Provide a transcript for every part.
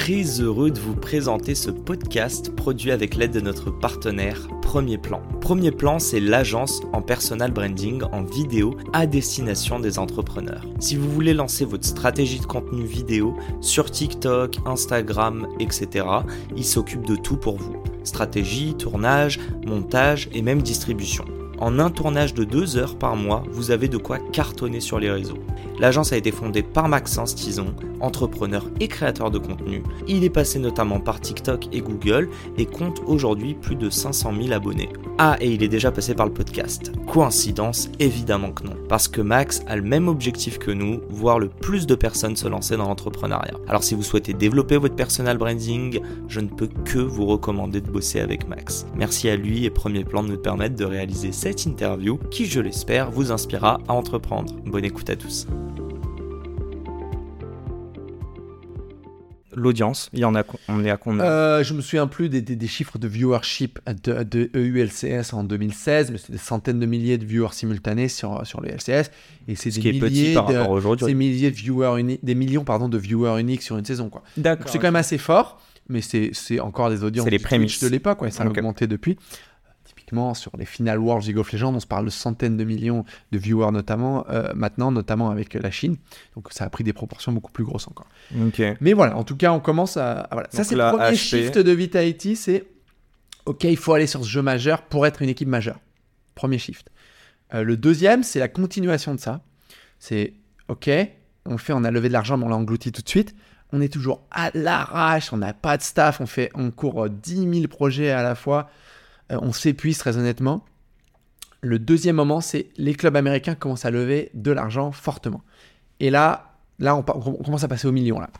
très heureux de vous présenter ce podcast produit avec l'aide de notre partenaire Premier Plan. Premier Plan, c'est l'agence en personal branding en vidéo à destination des entrepreneurs. Si vous voulez lancer votre stratégie de contenu vidéo sur TikTok, Instagram, etc., il s'occupe de tout pour vous. Stratégie, tournage, montage et même distribution. En un tournage de deux heures par mois, vous avez de quoi cartonner sur les réseaux. L'agence a été fondée par Maxence Tison, entrepreneur et créateur de contenu. Il est passé notamment par TikTok et Google et compte aujourd'hui plus de 500 000 abonnés. Ah, et il est déjà passé par le podcast. Coïncidence Évidemment que non. Parce que Max a le même objectif que nous, voir le plus de personnes se lancer dans l'entrepreneuriat. Alors si vous souhaitez développer votre personal branding, je ne peux que vous recommander de bosser avec Max. Merci à lui et Premier Plan de nous permettre de réaliser cette interview qui, je l'espère, vous inspirera à entreprendre. Bonne écoute à tous. L'audience Il y en a, on est à combien? Euh, Je me souviens plus des, des, chiffres de viewership de, de, EULCS en 2016, mais c'est des centaines de milliers de viewers simultanés sur, sur le LCS. Et c'est des, milliers de, des milliers de viewers uniques, des millions pardon, de viewers uniques sur une saison. Quoi. D'accord. C'est quand même assez fort, mais c'est encore des audiences les de l'époque, ouais, ça a augmenté depuis sur les Final Worlds League of Legends, on se parle de centaines de millions de viewers notamment, euh, maintenant, notamment avec la Chine. Donc ça a pris des proportions beaucoup plus grosses encore. Mais voilà, en tout cas, on commence à... voilà. Ça, c'est le premier shift de Vitality, c'est OK, il faut aller sur ce jeu majeur pour être une équipe majeure. Premier shift. Euh, le deuxième, c'est la continuation de ça. C'est OK, on fait, on a levé de l'argent, mais on l'a englouti tout de suite. On est toujours à l'arrache, on n'a pas de staff, on fait, on court 10 000 projets à la fois. Euh, on s'épuise très honnêtement. Le deuxième moment, c'est les clubs américains commencent à lever de l'argent fortement. Et là, là on, commence à passer au million. Là.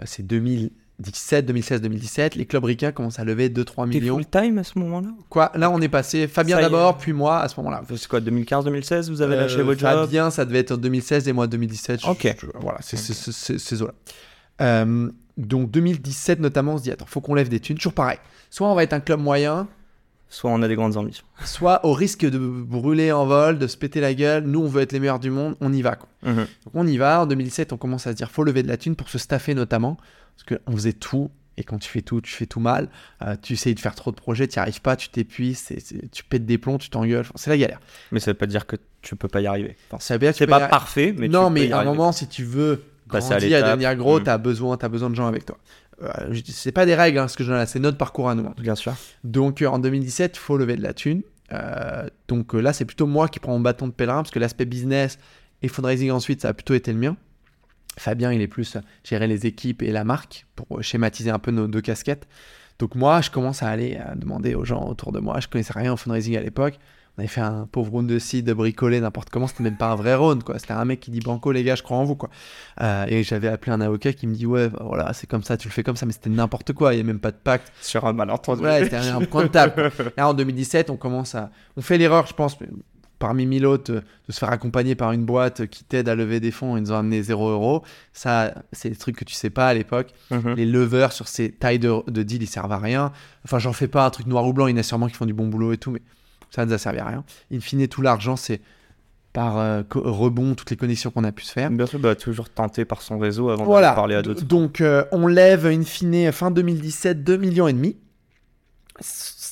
Euh, c'est 2017, 2016, 2017. Les clubs ricains commencent à lever 2-3 millions. full time à ce moment-là? Quoi? Là, on est passé. Fabien d'abord, puis moi à ce moment-là. C'est quoi, 2015-2016 Vous avez lâché euh, votre job? Fabien, ça devait être en 2016 et moi 2017. Ok. voilà, c'est ces eaux-là. donc 2017 notamment, on se dit attends, faut qu'on lève des thunes. Toujours pareil. Soit on va être un club moyen, soit on a des grandes ambitions. Soit au risque de brûler en vol, de se péter la gueule, nous on veut être les meilleurs du monde, on y va. Quoi. Mhm. Donc on y va. En 2007, on commence à se dire faut lever de la thune pour se staffer notamment, parce qu'on faisait tout. Et quand tu fais tout, tu fais tout mal. Euh, tu essayes de faire trop de projets, tu n'y arrives pas, tu t'épuises, tu pètes des plombs, tu t'engueules. c'est la galère. Mais ça veut pas dire que tu peux pas y arriver. Enfin, c'est pas parfait, mais non, tu mais à un moment, si tu veux grandir, à, devenir gros, mm. tu as besoin, as besoin de gens avec toi. Euh, c'est pas des règles, hein, ce que je donne là, c'est notre parcours à nous. Bien sûr. Donc euh, en 2017, il faut lever de la thune. Euh, donc là, c'est plutôt moi qui prends mon bâton de pèlerin parce que l'aspect business et fundraising ensuite, ça a plutôt été le mien. Fabien, il est plus gérer les équipes et la marque pour schématiser un peu nos deux casquettes. Donc moi, je commence à aller à demander aux gens autour de moi. Je connaissais rien au fundraising à l'époque on avait fait un pauvre round de seed bricolé n'importe comment, c'était même pas un vrai round, quoi. C'était un mec qui dit Banco, les gars, je crois en vous, quoi. Euh, et j'avais appelé un avocat qui me dit Ouais, bah, voilà, c'est comme ça, tu le fais comme ça, mais c'était n'importe quoi, il n'y a même pas de pacte. Sur un malentendu. Ouais, c'était un point de table. Là, en 2017, on commence à. On fait l'erreur, je pense, parmi mille autres, de se faire accompagner par une boîte qui t'aide à lever des fonds et nous ont amené 0 euros. Ça, c'est des trucs que tu sais pas à l'époque. Mhm. Les leveurs sur ces tailles de, de deal, ils servent à rien. Enfin, j'en fais pas un truc noir ou blanc, il y en a sûrement qui font du bon boulot et tout, mais ça ne nous a servi à rien. In fine, tout l'argent, c'est par euh, rebond toutes les connexions qu'on a pu se faire. Bien sûr, bah, toujours tenté par son réseau avant de parler à d'autres. Donc, euh, on lève in fine fin 2017 2 millions et demi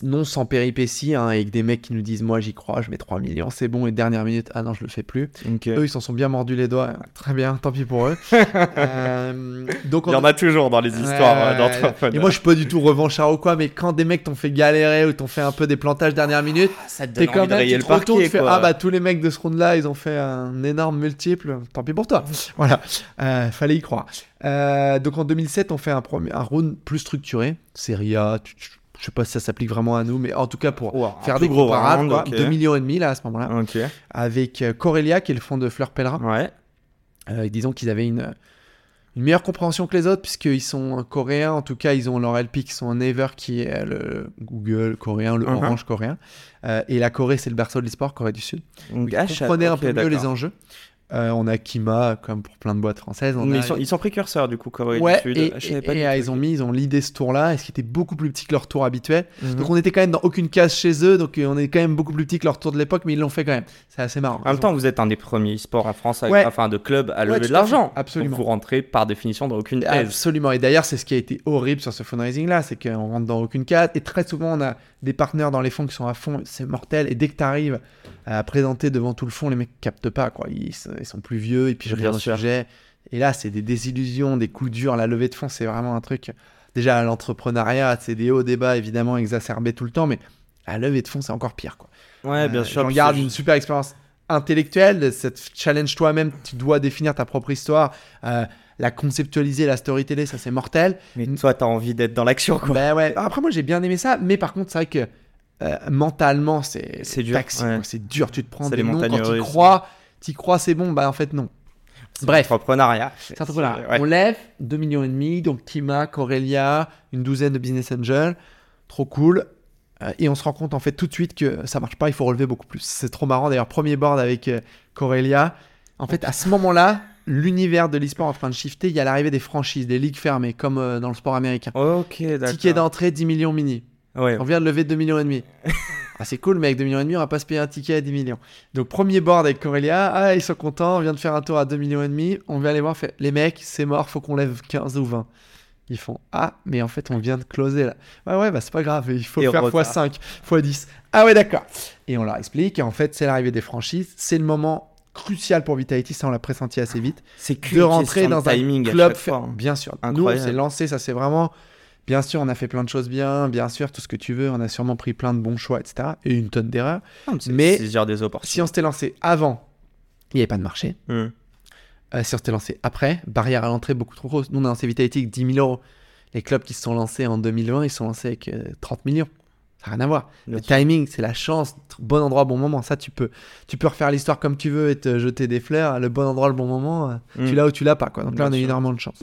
non sans péripéties, hein, avec des mecs qui nous disent Moi j'y crois, je mets 3 millions, c'est bon, et dernière minute, ah non, je le fais plus. Eux, ils s'en sont bien mordus les doigts, très bien, tant pis pour eux. Euh, donc Il y en a toujours dans les histoires euh, d'entrepreneurs. Et moi, je suis pas du tout revanchard ou quoi, mais quand des mecs t'ont fait galérer ou t'ont fait un peu des plantages dernière minute, ah, ça te donne quand même, tu le parquet, fais, Ah bah tous les mecs de ce round-là, ils ont fait un énorme multiple, tant pis pour toi. voilà, euh, fallait y croire. donc en 2007, on fait un, premier, un round plus structuré, Serie A, tu, je sais pas si ça s'applique vraiment à nous, mais en tout cas pour faire des gros parades, quoi, 2 millions et demi là à ce moment-là. Avec euh, Corelia, qui est le fond de Fleur Pèlerin. Ouais. Euh, disons qu'ils avaient une, une meilleure compréhension que les autres, puisqu'ils sont coréens. En tout cas, ils ont leur LP qui sont en Naver, qui est le Google coréen, le uh-huh. Orange coréen. Euh, et la Corée, c'est le berceau de l'e-sport, Corée du Sud. Donc, ils comprenaient un peu mieux les enjeux. Euh, on a Kima, comme pour plein de boîtes françaises. ils, sont, précurseurs, du coup, Corée du Sud. Et, et, ils ont mis, ils ont l'idée ce tour-là, et ce qui était beaucoup plus petit que leur tour habituel. Mhm. Donc on était quand même dans aucune case chez eux, donc on est quand même beaucoup plus petit que leur tour de l'époque, mais ils l'ont fait quand même. C'est assez marrant. En même temps, vous êtes un des premiers sports à France, enfin de club à lever de l'argent. Absolument. Donc vous rentrez par définition dans aucune case. Absolument. Et d'ailleurs, c'est ce qui a été horrible sur ce fundraising-là, c'est qu'on rentre dans aucune case. Et très souvent, on a des partenaires dans les fonds qui sont à fond, c'est mortel. Et dès que tu arrives à présenter devant tout le fond, les mecs captent pas, quoi. Ils, sont plus vieux, et puis je regarde le sujet. Et là, c'est des désillusions, des coups durs. La levée de fonds, c'est vraiment un truc. Déjà, l'entrepreneuriat, c'est des hauts débats, évidemment, exacerbés tout le temps, mais la levée de fonds, c'est encore pire, quoi. Ouais, bien euh, sûr. On garde une super expérience intellectuelle, cette challenge toi-même, tu dois définir ta propre histoire. Euh, la conceptualiser, la storyteller, ça c'est mortel. Mais toi, t'as envie d'être dans l'action, quoi. Ben ouais. Après, moi, j'ai bien aimé ça, mais par contre, c'est vrai que euh, mentalement, c'est c'est dur. C'est dur. Tu te prends des noms quand tu crois, tu crois, c'est bon. Bah en fait non. Bref. Entrepreneuriat. On lève 2 millions et demi, donc Tima, Corelia, une douzaine de business angels, trop cool. Euh, et on se rend compte en fait tout de suite que ça marche pas, il faut relever beaucoup plus. C'est trop marrant. D'ailleurs, premier board avec euh, Corelia. En fait, à ce moment-là, l'univers de l'e-sport en train de shifter. Il y a l'arrivée des franchises, des ligues fermées, comme dans le sport américain. Ok, d'accord. Ticket d'entrée 10 millions mini. On vient de lever 2 millions et demi. ah, c'est cool, mais avec 2 millions et demi, on va pas se payer un ticket à 10 millions. Donc, premier board avec Corelia. Ah, ils sont contents. On vient de faire un tour à 2 millions et demi. On vient les voir. Fait, les mecs, c'est mort. Faut qu'on lève 15 ou 20. Ils font Ah, mais en fait, on vient de closer là. Ouais, ouais, bah c'est pas grave. Il faut faire x5, x10. Ah, ouais, d'accord. Et on leur explique. Et en fait, c'est l'arrivée des franchises. C'est le moment crucial pour Vitality, ça on l'a pressenti assez vite. C'est de rentrer dans un club. Hein. Bien sûr. Nous, on s'est lancé, ça c'est vraiment Bien sûr, on a fait plein de choses bien, bien sûr, tout ce que tu veux, on a sûrement pris plein de bons choix, etc. Et une tonne d'erreurs. mais des si on s'était lancé avant, il n'y avait pas de marché. Hmm. Euh, si on s'était lancé après, barrière à l'entrée beaucoup trop grosse. Nous, on a lancé Vitality avec 10 000 euros. Les clubs qui se sont lancés en 2020, ils se sont lancés avec 30 euh, millions. Ça n'a rien à voir. le timing, c'est la chance, bon endroit, bon moment. Ça, tu peux, tu peux refaire l'histoire comme tu veux et te jeter des fleurs. Le bon endroit, le bon moment, euh, tu hmm. l'as ou tu l'as pas. Quoi. Donc là, on a énormément de chance.